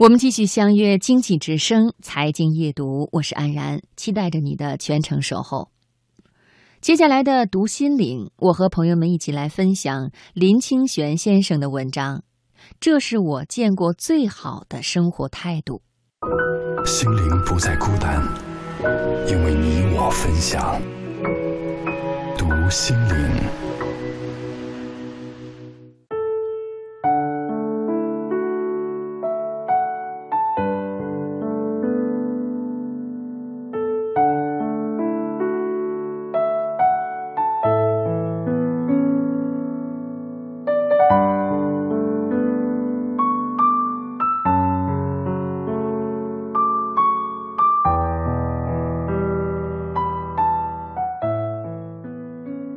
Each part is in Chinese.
我们继续相约《经济之声》财经夜读，我是安然，期待着你的全程守候。接下来的读心灵，我和朋友们一起来分享林清玄先生的文章。这是我见过最好的生活态度。心灵不再孤单，因为你我分享。读心灵。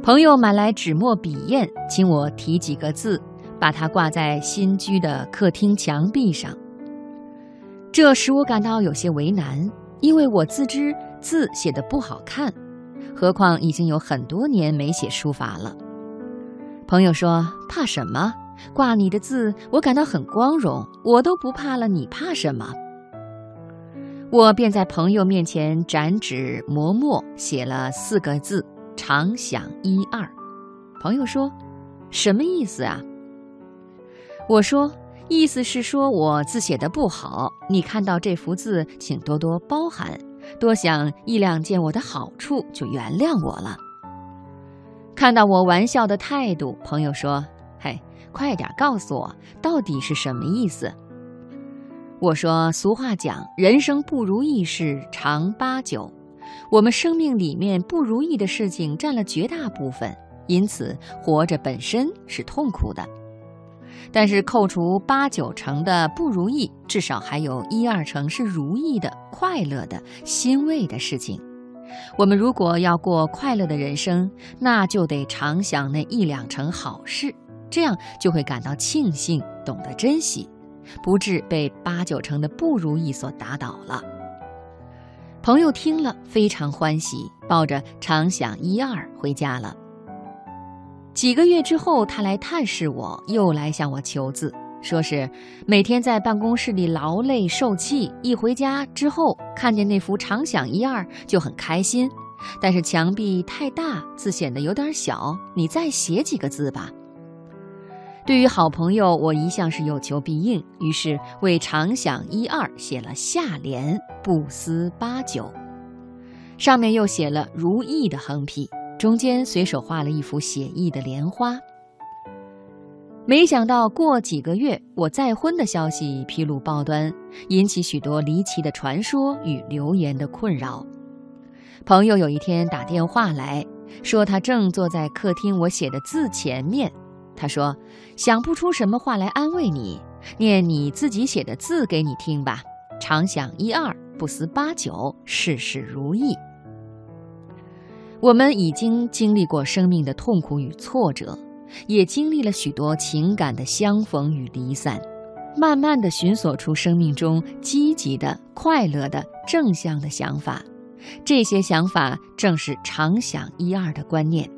朋友买来纸墨笔砚，请我题几个字，把它挂在新居的客厅墙壁上。这使我感到有些为难，因为我自知字写的不好看，何况已经有很多年没写书法了。朋友说：“怕什么？挂你的字，我感到很光荣，我都不怕了，你怕什么？”我便在朋友面前展纸磨墨，写了四个字。常想一二，朋友说：“什么意思啊？”我说：“意思是说我字写的不好，你看到这幅字，请多多包涵，多想一两件我的好处，就原谅我了。”看到我玩笑的态度，朋友说：“嘿，快点告诉我，到底是什么意思？”我说：“俗话讲，人生不如意事常八九。”我们生命里面不如意的事情占了绝大部分，因此活着本身是痛苦的。但是扣除八九成的不如意，至少还有一二成是如意的、快乐的、欣慰的事情。我们如果要过快乐的人生，那就得常想那一两成好事，这样就会感到庆幸，懂得珍惜，不致被八九成的不如意所打倒了。朋友听了非常欢喜，抱着常想一二回家了。几个月之后，他来探视我，又来向我求字，说是每天在办公室里劳累受气，一回家之后看见那幅常想一二就很开心，但是墙壁太大，字显得有点小，你再写几个字吧。对于好朋友，我一向是有求必应，于是为常想一二写了下联“不思八九”，上面又写了“如意”的横批，中间随手画了一幅写意的莲花。没想到过几个月，我再婚的消息披露报端，引起许多离奇的传说与流言的困扰。朋友有一天打电话来说，他正坐在客厅我写的字前面。他说：“想不出什么话来安慰你，念你自己写的字给你听吧。常想一二，不思八九，事事如意。”我们已经经历过生命的痛苦与挫折，也经历了许多情感的相逢与离散，慢慢的寻索出生命中积极的、快乐的、正向的想法。这些想法正是常想一二的观念。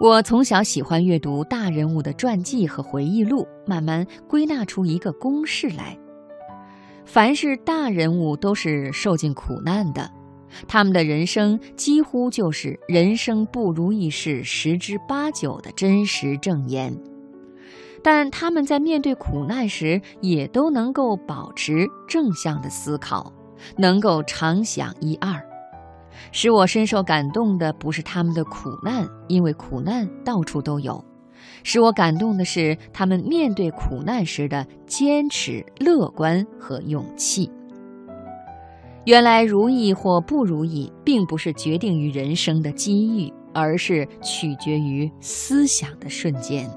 我从小喜欢阅读大人物的传记和回忆录，慢慢归纳出一个公式来：凡是大人物都是受尽苦难的，他们的人生几乎就是人生不如意事十之八九的真实证言。但他们在面对苦难时，也都能够保持正向的思考，能够常想一二。使我深受感动的不是他们的苦难，因为苦难到处都有；使我感动的是他们面对苦难时的坚持、乐观和勇气。原来如意或不如意，并不是决定于人生的机遇，而是取决于思想的瞬间。